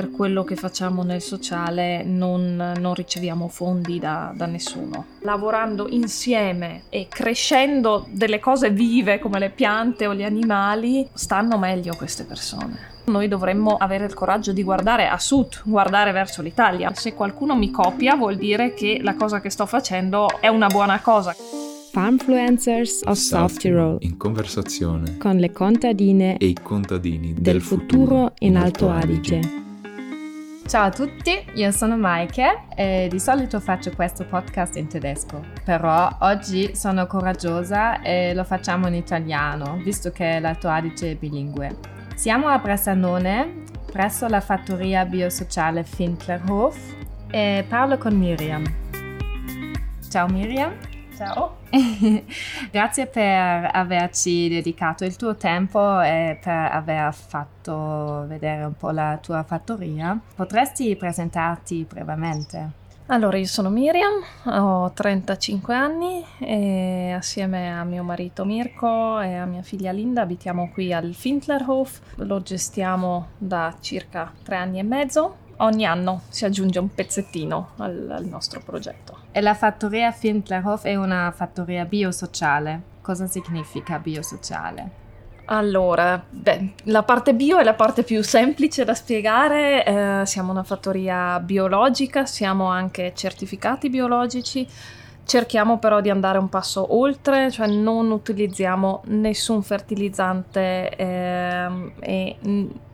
per quello che facciamo nel sociale non, non riceviamo fondi da, da nessuno. Lavorando insieme e crescendo delle cose vive come le piante o gli animali, stanno meglio queste persone. Noi dovremmo avere il coraggio di guardare a sud, guardare verso l'Italia. Se qualcuno mi copia vuol dire che la cosa che sto facendo è una buona cosa. Farmfluencers of South Tirol. In conversazione con le contadine e i contadini del, del futuro in Alto Adige. Ciao a tutti, io sono Maike e di solito faccio questo podcast in tedesco, però oggi sono coraggiosa e lo facciamo in italiano, visto che l'Alto Adige è bilingue. Siamo a Bressanone, presso la fattoria biosociale Findlerhof e parlo con Miriam. Ciao Miriam. Ciao. Grazie per averci dedicato il tuo tempo e per aver fatto vedere un po' la tua fattoria. Potresti presentarti brevemente? Allora, io sono Miriam, ho 35 anni e assieme a mio marito Mirko e a mia figlia Linda abitiamo qui al Findlerhof. Lo gestiamo da circa tre anni e mezzo ogni anno si aggiunge un pezzettino al, al nostro progetto. E la fattoria Findlerhof è una fattoria biosociale. Cosa significa biosociale? Allora, beh, la parte bio è la parte più semplice da spiegare. Eh, siamo una fattoria biologica, siamo anche certificati biologici. Cerchiamo però di andare un passo oltre, cioè non utilizziamo nessun fertilizzante eh, e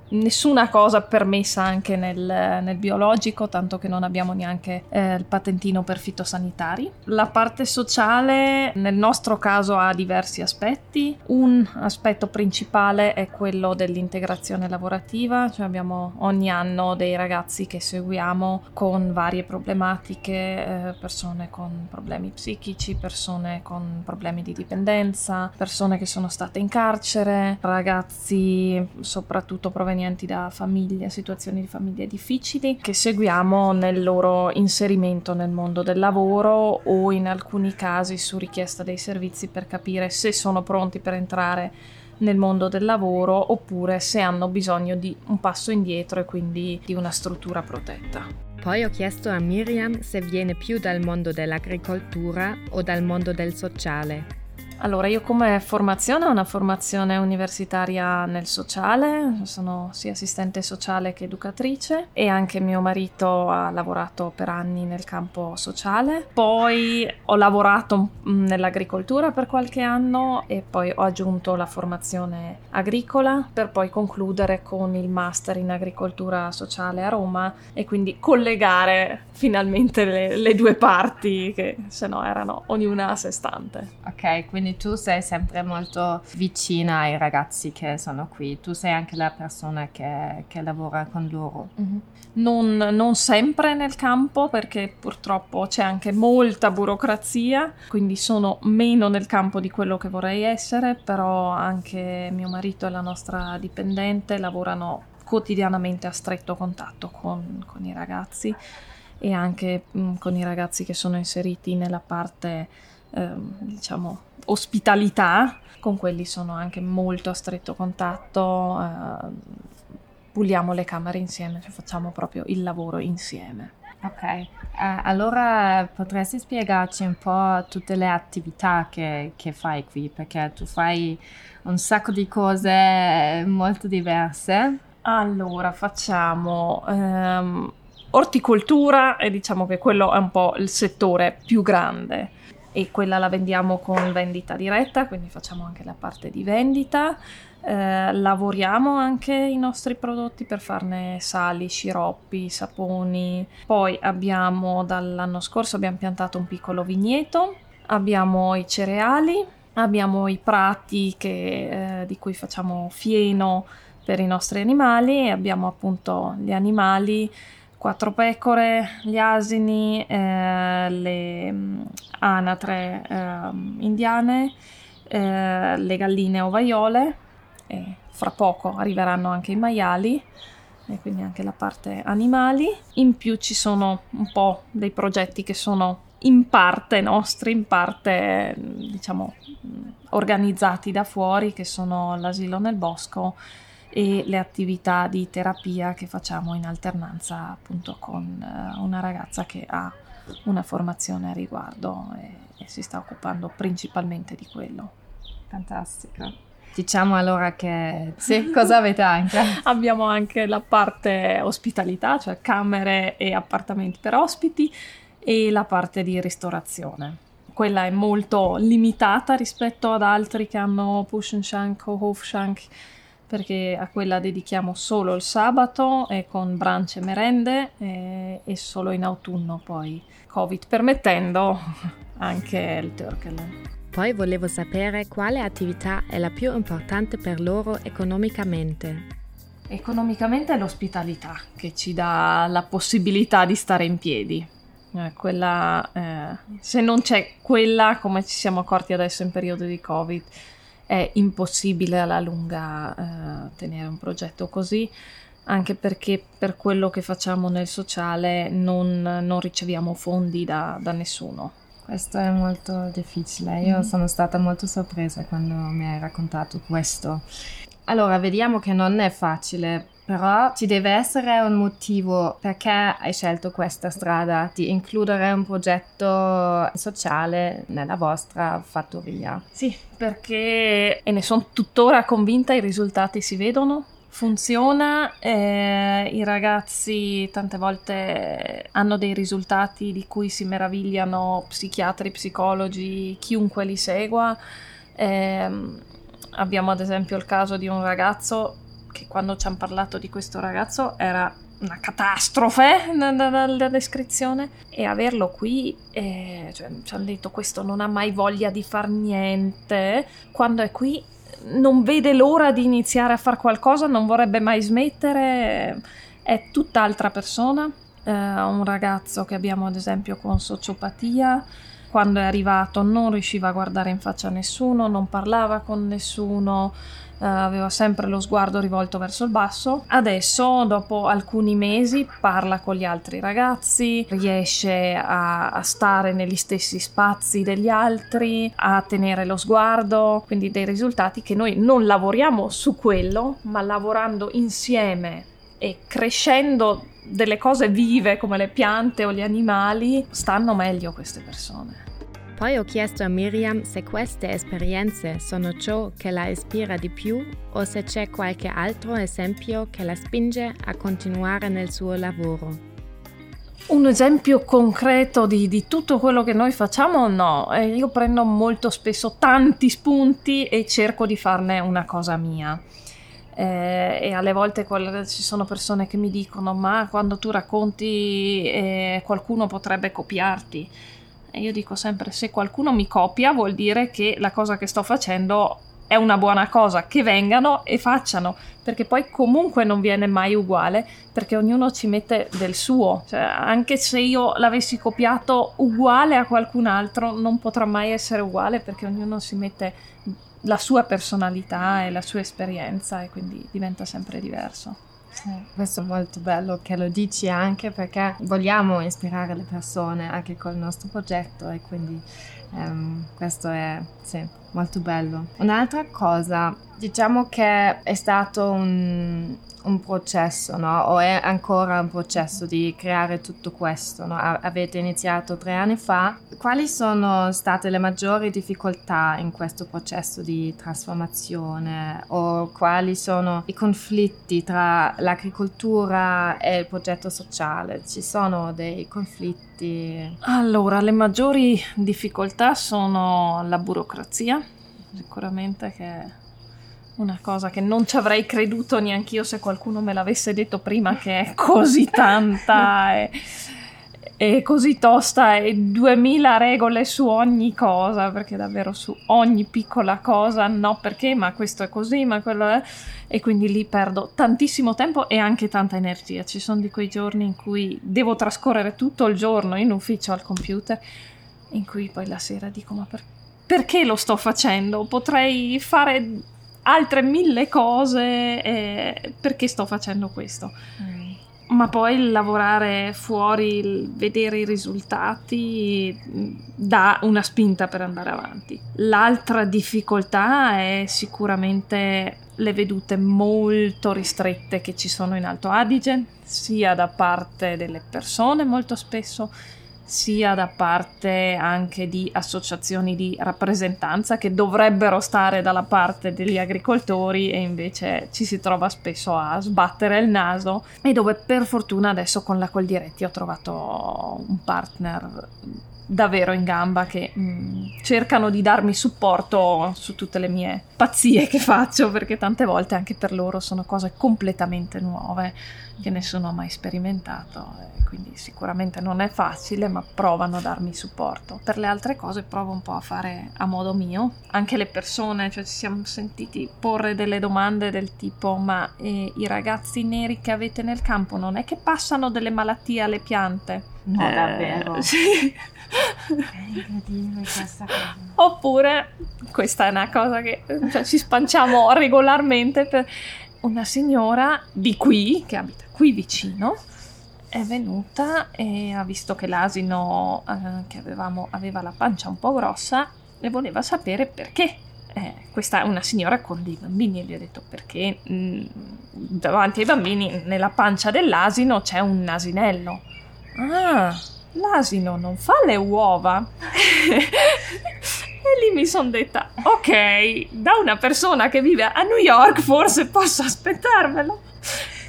nessuna cosa permessa anche nel, nel, biologico, tanto che non abbiamo neanche eh, il patentino per fitosanitari. La parte sociale nel nostro caso ha diversi aspetti. Un aspetto principale è quello dell'integrazione lavorativa, cioè abbiamo ogni anno dei ragazzi che seguiamo con varie problematiche, eh, persone con problemi psichici, persone con problemi di dipendenza, persone che sono state in carcere, ragazzi soprattutto provenienti provenienti da famiglie, situazioni di famiglie difficili, che seguiamo nel loro inserimento nel mondo del lavoro o in alcuni casi su richiesta dei servizi per capire se sono pronti per entrare nel mondo del lavoro oppure se hanno bisogno di un passo indietro e quindi di una struttura protetta. Poi ho chiesto a Miriam se viene più dal mondo dell'agricoltura o dal mondo del sociale. Allora, io come formazione ho una formazione universitaria nel sociale, sono sia assistente sociale che educatrice e anche mio marito ha lavorato per anni nel campo sociale. Poi ho lavorato nell'agricoltura per qualche anno e poi ho aggiunto la formazione agricola per poi concludere con il master in agricoltura sociale a Roma e quindi collegare finalmente le, le due parti che se no erano ognuna a sé stante. Ok, quindi quindi tu sei sempre molto vicina ai ragazzi che sono qui, tu sei anche la persona che, che lavora con loro. Mm-hmm. Non, non, sempre nel campo perché purtroppo c'è anche molta burocrazia, quindi sono meno nel campo di quello che vorrei essere, però anche mio marito e la nostra dipendente lavorano quotidianamente a stretto contatto con, con i ragazzi e anche mh, mm, con i ragazzi che sono inseriti nella parte Ehm, diciamo, ospitalità, con quelli sono anche molto a stretto contatto, eh, puliamo le camere insieme, cioè facciamo proprio il lavoro insieme. Ok, uh, allora potresti spiegarci un po' tutte le attività che, che, fai qui, perché tu fai un sacco di cose molto diverse. Allora, facciamo um, orticoltura e diciamo che quello è un po' il settore più grande e quella la vendiamo con vendita diretta, quindi facciamo anche la parte di vendita. Eh, lavoriamo anche i nostri prodotti per farne sali, sciroppi, saponi. Poi abbiamo dall'anno scorso abbiamo piantato un piccolo vigneto, abbiamo i cereali, abbiamo i prati che, eh, di cui facciamo fieno per i nostri animali e abbiamo appunto gli animali quattro pecore, gli asini, eh, le anatre eh, indiane, eh, le galline ovaiole fra poco arriveranno anche i maiali e quindi anche la parte animali. In più ci sono un po' dei progetti che sono in parte nostri, in parte diciamo organizzati da fuori, che sono l'asilo nel bosco e le attività di terapia che facciamo in alternanza appunto con eh, una ragazza che ha una formazione a riguardo e, e si sta occupando principalmente di quello. Fantastico. Diciamo allora che sì, cosa avete anche? Abbiamo anche la parte ospitalità, cioè camere e appartamenti per ospiti e la parte di ristorazione. Quella è molto limitata rispetto ad altri che hanno Push and Shank o Hofshank perché a quella dedichiamo solo il sabato e con brunch e merende e, e solo in autunno poi, Covid permettendo, anche il Turkelen. Poi volevo sapere quale attività è la più importante per loro economicamente. Economicamente è l'ospitalità che ci dà la possibilità di stare in piedi. Eh, quella, eh, se non c'è quella, come ci siamo accorti adesso in periodo di Covid, è impossibile alla lunga eh, tenere un progetto così, anche perché per quello che facciamo nel sociale non, non riceviamo fondi da, da nessuno questo è molto difficile. Io mm. sono stata molto sorpresa quando mi hai raccontato questo. Allora, vediamo che non è facile, però ci deve essere un motivo perché hai scelto questa strada di includere un progetto sociale nella vostra fattoria. Sì, perché, e ne sono tuttora convinta, i risultati si vedono funziona, eh, i ragazzi tante volte hanno dei risultati di cui si meravigliano psichiatri, psicologi, chiunque li segua. Eh, abbiamo ad esempio il caso di un ragazzo che quando ci hanno parlato di questo ragazzo era una catastrofe dalla descrizione e averlo qui eh, cioè, ci hanno detto questo non ha mai voglia di far niente quando è qui non vede l'ora di iniziare a fare qualcosa, non vorrebbe mai smettere, è tutt'altra persona. Eh, un ragazzo che abbiamo ad esempio con sociopatia, quando è arrivato non riusciva a guardare in faccia nessuno, non parlava con nessuno, uh, aveva sempre lo sguardo rivolto verso il basso. Adesso, dopo alcuni mesi, parla con gli altri ragazzi, riesce a, a stare negli stessi spazi degli altri, a tenere lo sguardo, quindi dei risultati che noi non lavoriamo su quello, ma lavorando insieme e crescendo delle cose vive come le piante o gli animali, stanno meglio queste persone. Poi ho chiesto a Miriam se queste esperienze sono ciò che la ispira di più o se c'è qualche altro esempio che la spinge a continuare nel suo lavoro. Un esempio concreto di, di, tutto quello che noi facciamo? No, eh, io prendo molto spesso tanti spunti e cerco di farne una cosa mia. Eh, e alle volte qual- ci sono persone che mi dicono: Ma quando tu racconti, eh, qualcuno potrebbe copiarti. Io dico sempre, se qualcuno mi copia vuol dire che la cosa che sto facendo è una buona cosa, che vengano e facciano, perché poi comunque non viene mai uguale, perché ognuno ci mette del suo. Cioè, anche se io l'avessi copiato uguale a qualcun altro, non potrà mai essere uguale perché ognuno si mette la sua personalità e la sua esperienza e quindi diventa sempre diverso. Questo è molto bello che lo dici anche perché vogliamo ispirare le persone anche col nostro progetto e quindi um, questo è sì, molto bello. Un'altra cosa, diciamo che è stato un, un processo, no? O è ancora un processo di creare tutto questo, no? Avete iniziato tre anni fa. Quali sono state le maggiori difficoltà in questo processo di trasformazione? O quali sono i conflitti tra l'agricoltura e il progetto sociale? Ci sono dei conflitti? Allora, le maggiori difficoltà sono la burocrazia, sicuramente che una cosa che non ci avrei creduto neanche io se qualcuno me l'avesse detto prima che è così tanta e, e così tosta e duemila regole su ogni cosa, perché davvero su ogni piccola cosa, no perché, ma questo è così, ma quello è... E quindi lì perdo tantissimo tempo e anche tanta energia. Ci sono di quei giorni in cui devo trascorrere tutto il giorno in ufficio al computer, in cui poi la sera dico ma per... perché lo sto facendo? Potrei fare altre mille cose eh, perché sto facendo questo. Mm. Ma poi lavorare fuori, vedere i risultati mm, dà una spinta per andare avanti. L'altra difficoltà è sicuramente le vedute molto ristrette che ci sono in Alto Adige, sia da parte delle persone molto spesso, sia da parte anche di associazioni di rappresentanza che dovrebbero stare dalla parte degli agricoltori e invece ci si trova spesso a sbattere il naso e dove per fortuna adesso con la Coldiretti ho trovato un partner davvero in gamba che mh, mm, cercano di darmi supporto su tutte le mie pazzie che faccio perché tante volte anche per loro sono cose completamente nuove che nessuno ha mai sperimentato quindi sicuramente non è facile, ma provano a darmi supporto. Per le altre cose provo un po' a fare a modo mio. Anche le persone, cioè ci siamo sentiti porre delle domande del tipo ma eh, i ragazzi neri che avete nel campo non è che passano delle malattie alle piante? No, eh, davvero. Sì. È incredibile questa cosa. Oppure, questa è una cosa che cioè, ci spanciamo regolarmente per una signora di qui, che abita qui vicino, è venuta e ha visto che l'asino eh, che avevamo aveva la pancia un po' grossa e voleva sapere perché. Eh, questa è una signora con dei bambini e gli ho detto perché mh, mm, davanti ai bambini nella pancia dell'asino c'è un asinello. Ah, l'asino non fa le uova. e lì mi sono detta, ok, da una persona che vive a New York forse posso aspettarmelo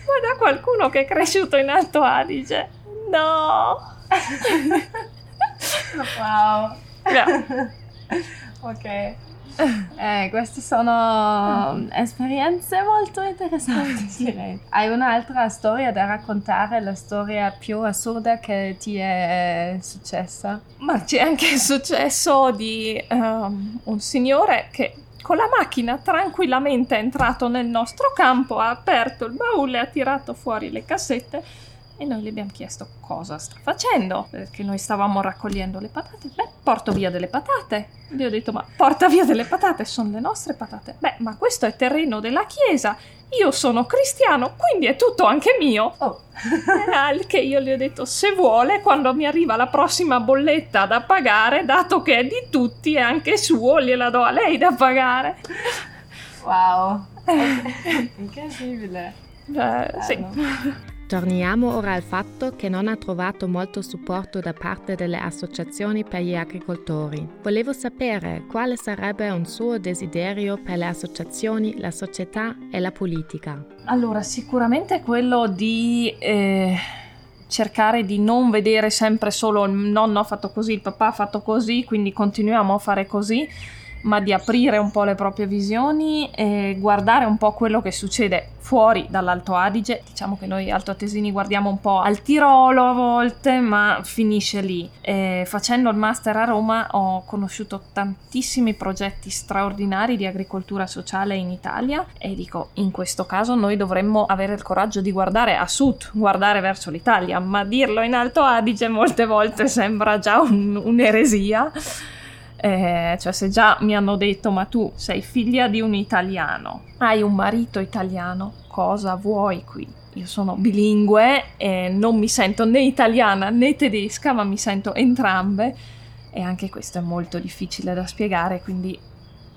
ma da qualcuno che è cresciuto in Alto Adige. No! wow. Yeah. ok. Eh, queste sono esperienze molto interessanti, direi. Hai un'altra storia da raccontare, la storia più assurda che ti è successa? Ma c'è anche successo di um, un signore che con la macchina tranquillamente è entrato nel nostro campo, ha aperto il baule, ha tirato fuori le cassette e noi gli abbiamo chiesto cosa sta facendo, perché noi stavamo raccogliendo le patate. Beh, porto via delle patate. Gli ho detto, ma porta via delle patate, sono le nostre patate. Beh, ma questo è terreno della chiesa. Io sono cristiano, quindi è tutto anche mio. Oh. Al che io gli ho detto, se vuole, quando mi arriva la prossima bolletta da pagare, dato che è di tutti e anche suo, gliela do a lei da pagare. Wow. Incredibile. Eh, sì. Torniamo ora al fatto che non ha trovato molto supporto da parte delle associazioni per gli agricoltori. Volevo sapere quale sarebbe un suo desiderio per le associazioni, la società e la politica. Allora, sicuramente quello di... Eh cercare di non vedere sempre solo il nonno ha fatto così, il papà ha fatto così, quindi continuiamo a fare così, ma di aprire un po' le proprie visioni e guardare un po' quello che succede fuori dall'Alto Adige. Diciamo che noi altoatesini guardiamo un po' al Tirolo a volte, ma finisce lì. E facendo il master a Roma ho conosciuto tantissimi progetti straordinari di agricoltura sociale in Italia e dico, in questo caso noi dovremmo avere il coraggio di guardare a sud, guardare verso l'Italia, ma dirlo in Alto Adige molte volte sembra già un, un'eresia. Eh, cioè se già mi hanno detto ma tu sei figlia di un italiano, hai un marito italiano, cosa vuoi qui? Io sono bilingue e non mi sento né italiana né tedesca, ma mi sento entrambe e anche questo è molto difficile da spiegare, quindi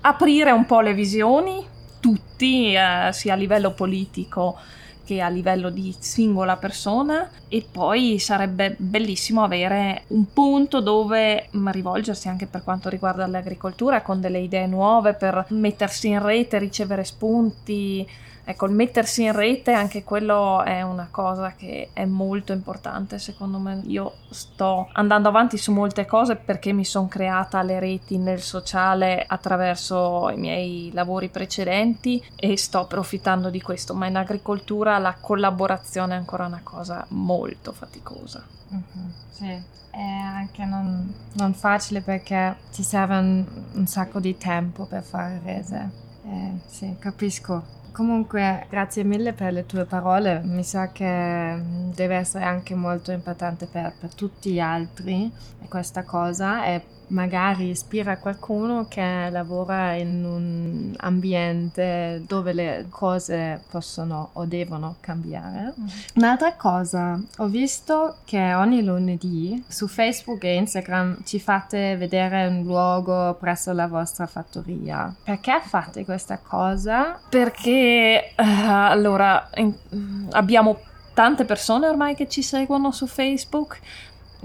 aprire un po' le visioni, tutti, eh, sia a livello politico che a livello di singola persona. E poi sarebbe bellissimo avere un punto dove rivolgersi anche per quanto riguarda l'agricoltura con delle idee nuove per mettersi in rete, ricevere spunti Ecco, il mettersi in rete, anche quello è una cosa che è molto importante secondo me. Io sto andando avanti su molte cose perché mi sono creata le reti nel sociale attraverso i miei lavori precedenti e sto approfittando di questo, ma in agricoltura la collaborazione è ancora una cosa molto faticosa. Mm-hmm, sì, è anche non, non, facile perché ti serve un, un, sacco di tempo per fare rese. Eh, sì, capisco Comunque, grazie mille per le tue parole. Mi sa che deve essere anche molto importante per, per tutti gli altri questa cosa e magari ispira qualcuno che lavora in un ambiente dove le cose possono o devono cambiare. Mm. Un'altra cosa, ho visto che ogni lunedì su Facebook e Instagram ci fate vedere un luogo presso la vostra fattoria. Perché fate questa cosa? Perché uh, allora in, abbiamo tante persone ormai che ci seguono su Facebook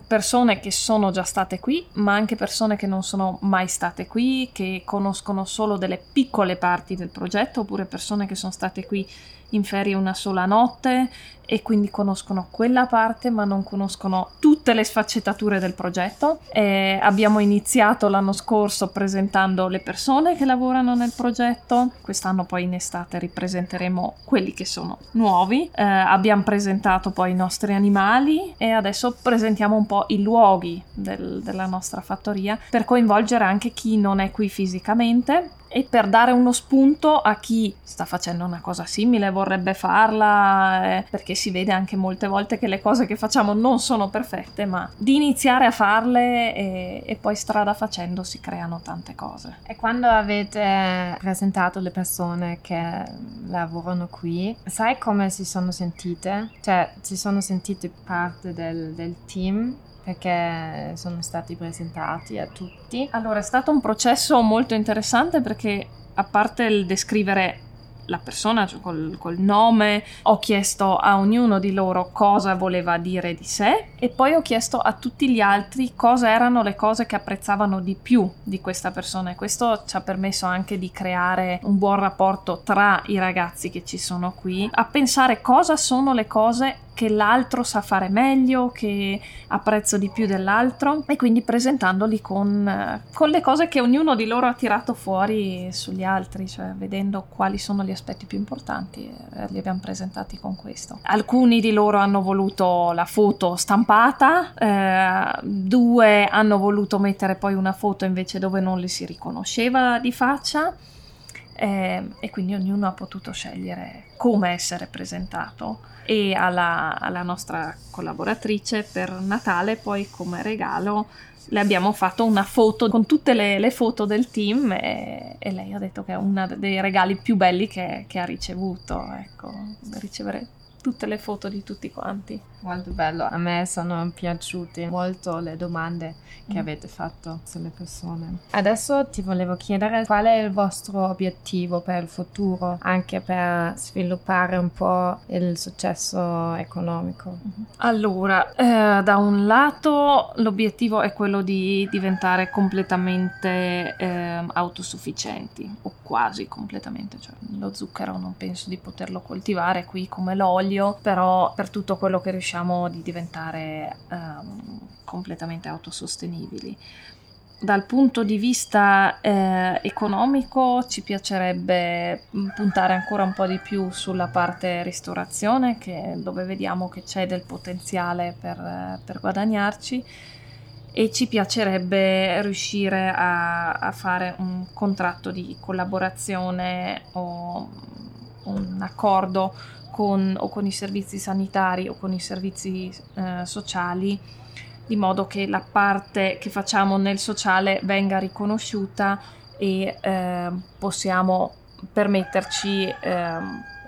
persone che sono già state qui, ma anche persone che non sono mai state qui, che conoscono solo delle piccole parti del progetto, oppure persone che sono state qui in ferie una sola notte e quindi conoscono quella parte ma non conoscono tutte le sfaccettature del progetto. E abbiamo iniziato l'anno scorso presentando le persone che lavorano nel progetto, quest'anno poi in estate ripresenteremo quelli che sono nuovi, eh, abbiamo presentato poi i nostri animali e adesso presentiamo un po' i luoghi del, della nostra fattoria per coinvolgere anche chi non è qui fisicamente e per dare uno spunto a chi sta facendo una cosa simile, vorrebbe farla, eh, perché si vede anche molte volte che le cose che facciamo non sono perfette, ma di iniziare a farle e, e poi strada facendo si creano tante cose. E quando avete presentato le persone che lavorano qui, sai come si sono sentite? Cioè, si sono sentite parte del, del team? Perché sono stati presentati a tutti. Allora, è stato un processo molto interessante perché a parte il descrivere la persona cioè col, col, nome, ho chiesto a ognuno di loro cosa voleva dire di sé e poi ho chiesto a tutti gli altri cosa erano le cose che apprezzavano di più di questa persona e questo ci ha permesso anche di creare un buon rapporto tra i ragazzi che ci sono qui, a pensare cosa sono le cose che l'altro sa fare meglio, che apprezzo di più dell'altro e quindi presentandoli con, con, le cose che ognuno di loro ha tirato fuori sugli altri, cioè vedendo quali sono gli aspetti più importanti, eh, li abbiamo presentati con questo. Alcuni di loro hanno voluto la foto stampata, eh, due hanno voluto mettere poi una foto invece dove non li si riconosceva di faccia. Eh, e quindi ognuno ha potuto scegliere come essere presentato e alla, alla nostra collaboratrice per Natale poi come regalo le abbiamo fatto una foto con tutte le, le foto del team e, e, lei ha detto che è uno dei regali più belli che, che ha ricevuto, ecco, ricevere tutte le foto di tutti quanti. Molto bello, a me sono piaciute molto le domande che mm. avete fatto sulle persone. Adesso ti volevo chiedere qual è il vostro obiettivo per il futuro, anche per sviluppare un po' il successo economico. Mm-hmm. Allora, eh, da un lato l'obiettivo è quello di diventare completamente eh, autosufficienti o quasi completamente, cioè lo zucchero non penso di poterlo coltivare qui come l'olio, però per tutto quello che riusciamo di diventare um, completamente autosostenibili. Dal punto di vista eh, economico ci piacerebbe puntare ancora un po' di più sulla parte ristorazione, che, dove vediamo che c'è del potenziale per, per guadagnarci e ci piacerebbe riuscire a, a, fare un contratto di collaborazione o un accordo con, o con i servizi sanitari o con i servizi eh, sociali di modo che la parte che facciamo nel sociale venga riconosciuta e eh, possiamo permetterci eh,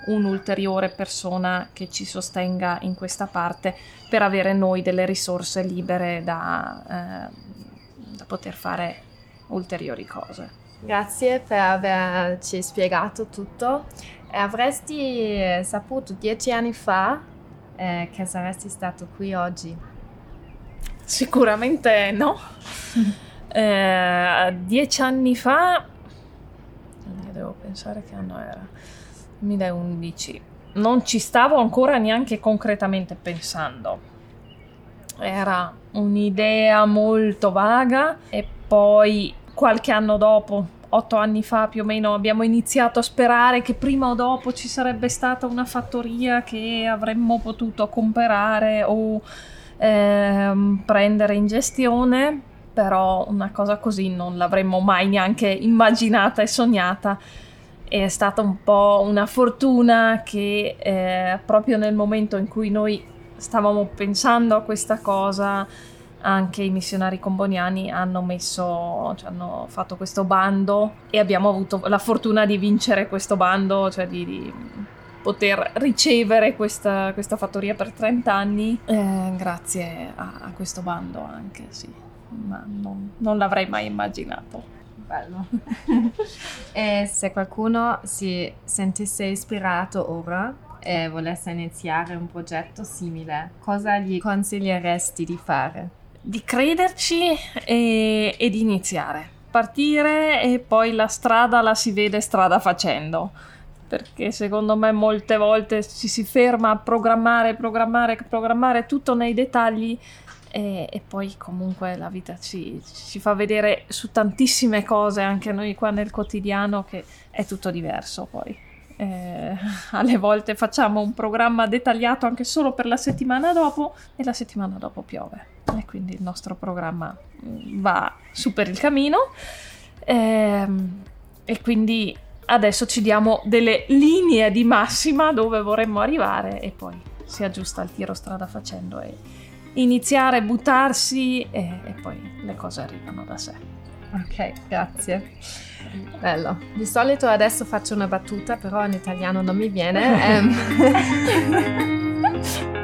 un'ulteriore persona che ci sostenga in questa parte per avere noi delle risorse libere da, eh, da poter fare ulteriori cose. Grazie per averci spiegato tutto. Avresti saputo dieci anni fa eh, che saresti stato qui oggi? Sicuramente no. eh, dieci anni fa, devo pensare che anno era, 2011, non ci stavo ancora neanche concretamente pensando. Era un'idea molto vaga e poi qualche anno dopo, otto anni fa più o meno, abbiamo iniziato a sperare che prima o dopo ci sarebbe stata una fattoria che avremmo potuto comprare o ehm, prendere in gestione, però una cosa così non l'avremmo mai neanche immaginata e sognata. È stata un po' una fortuna che eh, proprio nel momento in cui noi stavamo pensando a questa cosa anche i missionari comboniani hanno messo, cioè hanno fatto questo bando e abbiamo avuto la fortuna di vincere questo bando, cioè di, di poter ricevere questa, questa, fattoria per 30 anni eh, grazie a, a, questo bando anche, sì, ma non, non l'avrei mai immaginato. Bello. e se qualcuno si sentisse ispirato ora e volesse iniziare un progetto simile, cosa gli consiglieresti di fare? Di crederci e, e di iniziare. Partire e poi la strada la si vede strada facendo. Perché secondo me molte volte ci si ferma a programmare, programmare, programmare tutto nei dettagli e, e, poi comunque la vita ci, ci, fa vedere su tantissime cose, anche noi qua nel quotidiano, che è tutto diverso poi. Eh, alle volte facciamo un programma dettagliato anche solo per la settimana dopo e la settimana dopo piove e quindi il nostro programma mm, va su per il camino e, ehm, e quindi adesso ci diamo delle linee di massima dove vorremmo arrivare e poi si aggiusta il tiro strada facendo e iniziare, buttarsi e, e poi le cose arrivano da sé. Ok, grazie. Bello. Di solito adesso faccio una battuta, però in italiano non mi viene. um.